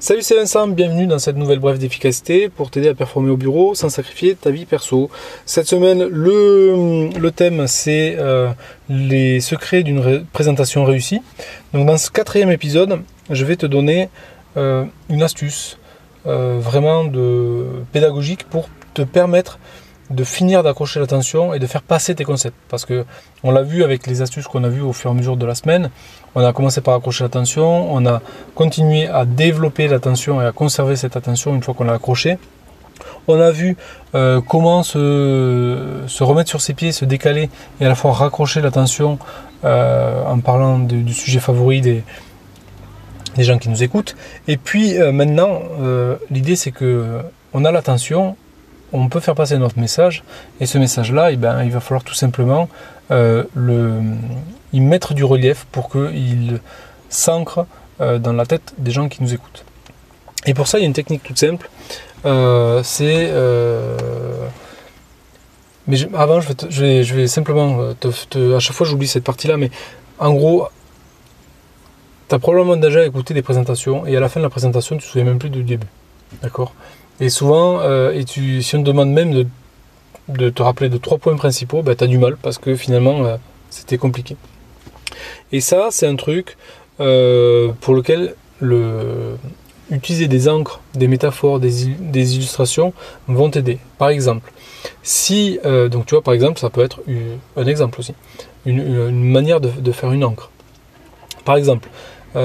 Salut, c'est Vincent, bienvenue dans cette nouvelle brève d'efficacité pour t'aider à performer au bureau sans sacrifier ta vie perso. Cette semaine, le, thème c'est euh, les secrets d'une présentation réussie. Donc dans ce quatrième épisode, je vais te donner euh, une astuce euh, vraiment pédagogique pour te permettre de finir d'accrocher l'attention et de faire passer tes concepts. Parce que on l'a vu avec les astuces qu'on a vues au fur et à mesure de la semaine. On a commencé par accrocher l'attention, on a continué à développer l'attention et à conserver cette attention une fois qu'on l'a accroché. On a vu euh, comment se, se, remettre sur ses pieds, se décaler et à la fois raccrocher l'attention euh, en parlant du sujet favori des, des gens qui nous écoutent. Et puis euh, maintenant, l'idée c'est que on a l'attention, on peut faire passer notre message et ce message-là, eh ben, il va falloir tout simplement euh, le, y mettre du relief pour qu'il s'ancre euh, dans la tête des gens qui nous écoutent. Et pour ça, il y a une technique toute simple. Euh, c'est mais avant, je vais, je, vais, simplement à chaque fois j'oublie cette partie-là, mais en gros, tu as probablement déjà écouté des présentations et à la fin de la présentation, tu ne te souviens même plus du début. D'accord? Et souvent, euh, et si on te demande même de, te rappeler de trois points principaux, bah, tu as du mal parce que finalement, euh, c'était compliqué. Et ça, c'est un truc euh, pour lequel le, utiliser des encres, des métaphores, des, illustrations vont t'aider. Par exemple, si, donc tu vois, par exemple, ça peut être un exemple aussi, une, manière de, faire une encre. Par exemple,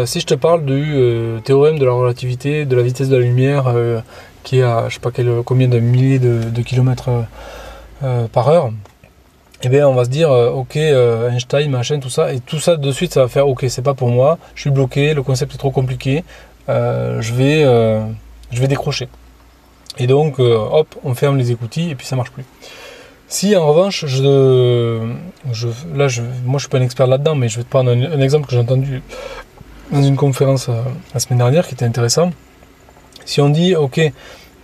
si je te parle du théorème de la relativité, de la vitesse de la lumière, qui est à je sais pas combien de milliers de, kilomètres euh, euh, par heure, et eh bien on va se dire euh, ok Einstein machin tout ça et tout ça de suite ça va faire ok c'est pas pour moi je suis bloqué le concept est trop compliqué je vais je vais décrocher. Et donc hop on ferme les écoutilles et puis ça marche plus. Si en revanche je là je, moi je suis pas un expert là-dedans mais je vais te prendre un, exemple que j'ai entendu dans une conférence la semaine dernière qui était intéressant si on dit, ok,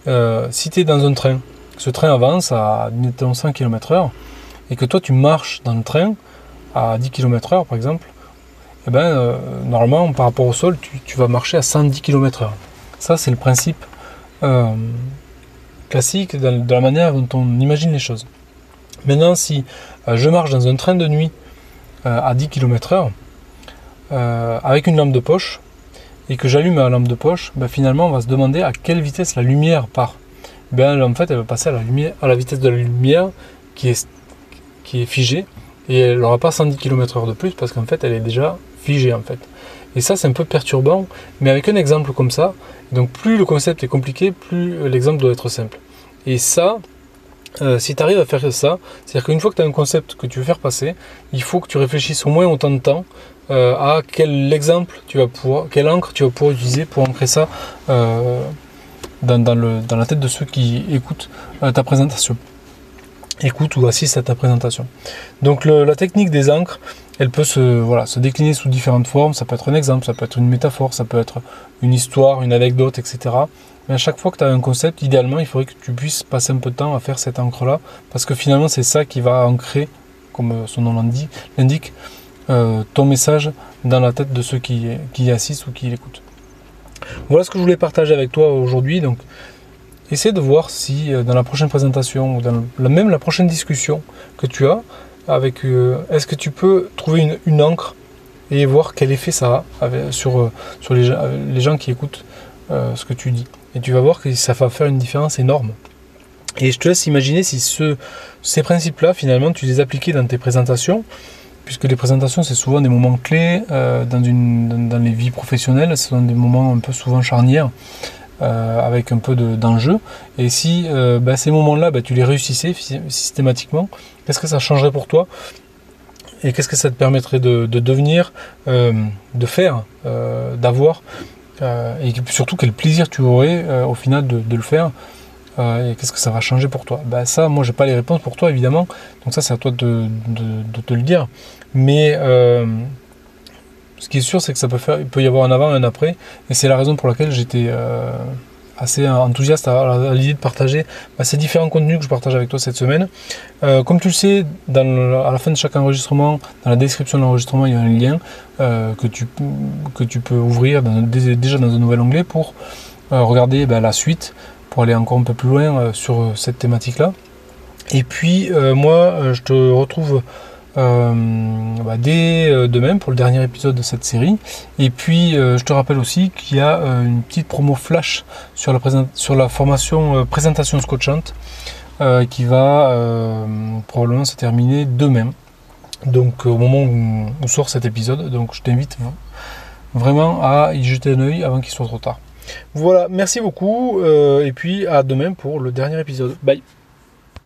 euh, si tu es dans un train, ce train avance à 100 km/h, et que toi tu marches dans le train à 10 km/h par exemple, eh ben, euh, normalement par rapport au sol, tu, vas marcher à 110 km/h. Ça, c'est le principe euh, classique de, la manière dont on imagine les choses. Maintenant, si je marche dans un train de nuit à 10 km/h, avec une lampe de poche, et que j'allume la lampe de poche, ben finalement on va se demander à quelle vitesse la lumière part. Ben, en fait elle va passer à la, à la vitesse de la lumière qui est, qui est figée et elle n'aura pas 110 km/h de plus parce qu'en fait elle est déjà figée en fait. Et ça c'est un peu perturbant, mais avec un exemple comme ça, donc plus le concept est compliqué, plus l'exemple doit être simple. Et ça, euh, si tu arrives à faire ça, c'est-à-dire qu'une fois que tu as un concept que tu veux faire passer, il faut que tu réfléchisses au moins autant de temps euh, à quel exemple tu vas pouvoir, quelle encre tu vas pouvoir utiliser pour ancrer ça euh, dans, la tête de ceux qui écoutent ta présentation. Écoute ou assistent à ta présentation. Donc la technique des encres, elle peut se, voilà, se décliner sous différentes formes. Ça peut être un exemple, ça peut être une métaphore, ça peut être une histoire, une anecdote, etc. Mais à chaque fois que tu as un concept, idéalement, il faudrait que tu puisses passer un peu de temps à faire cette encre-là, parce que finalement, c'est ça qui va ancrer, comme son nom l'indique, euh, ton message dans la tête de ceux qui, y assistent ou qui l'écoutent. Voilà ce que je voulais partager avec toi aujourd'hui. Donc, essaie de voir si euh, dans la prochaine présentation ou dans même la prochaine discussion que tu as, euh, est-ce que tu peux trouver une, encre et voir quel effet ça a sur, sur les, les, gens qui écoutent ce que tu dis. Et tu vas voir que ça va faire une différence énorme. Et je te laisse imaginer si ce, ces principes-là, finalement, tu les appliquais dans tes présentations puisque les présentations, c'est souvent des moments clés euh, dans, dans, les vies professionnelles, ce sont des moments un peu souvent charnières, euh, avec un peu d'enjeu. et si euh, bah, ces moments-là, bah, tu les réussissais systématiquement, qu'est-ce que ça changerait pour toi? Et qu'est-ce que ça te permettrait de, devenir, de faire, d'avoir, et surtout quel plaisir tu aurais au final de, le faire et qu'est-ce que ça va changer pour toi? Bah Ça, moi, j'ai pas les réponses pour toi, évidemment. Donc ça, c'est à toi de, te le dire. Mais euh, ce qui est sûr, c'est que ça peut faire, il peut y avoir un avant et un après. Et c'est la raison pour laquelle j'étais euh, assez enthousiaste à, l'idée de partager bah, ces différents contenus que je partage avec toi cette semaine. Euh, comme tu le sais, à la fin de chaque enregistrement, dans la description de l'enregistrement, il y a un lien euh, que, tu, que tu peux ouvrir déjà dans un nouvel onglet pour regarder bah, la suite, pour aller encore un peu plus loin sur cette thématique-là. Et puis moi, je te retrouve euh, bah, dès euh, demain pour le dernier épisode de cette série. Et puis euh, je te rappelle aussi qu'il y a une petite promo flash sur la, sur la formation présentation scotchante qui va probablement se terminer demain. Donc au moment où, sort cet épisode, donc je t'invite vraiment à y jeter un oeil avant qu'il soit trop tard. Voilà, merci beaucoup et puis à demain pour le dernier épisode. Bye